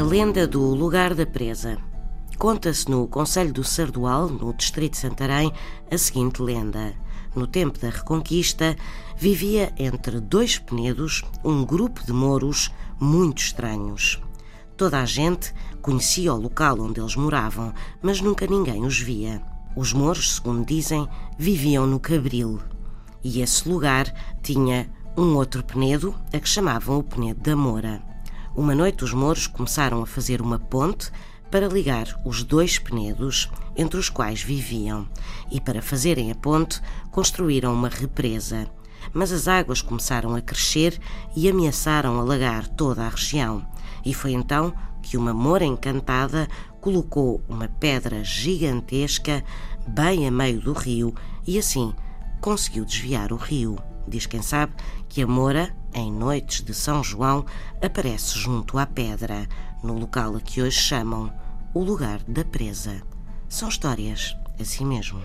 lenda do lugar da presa. Conta-se no Conselho do Sardual, no distrito de Santarém, a seguinte lenda. No tempo da Reconquista, vivia entre dois penedos um grupo de mouros muito estranhos. Toda a gente conhecia o local onde eles moravam, mas nunca ninguém os via. Os mouros, segundo dizem, viviam no Cabril. E esse lugar tinha um outro penedo, a que chamavam o Penedo da Moura. Uma noite os mouros começaram a fazer uma ponte para ligar os dois penedos entre os quais viviam, e para fazerem a ponte construíram uma represa. Mas as águas começaram a crescer e ameaçaram alagar toda a região. E foi então que uma moura encantada colocou uma pedra gigantesca bem a meio do rio e assim conseguiu desviar o rio. Diz quem sabe que a moura, em noites de São João, aparece junto à pedra, no local a que hoje chamam o lugar da presa. São histórias assim mesmo.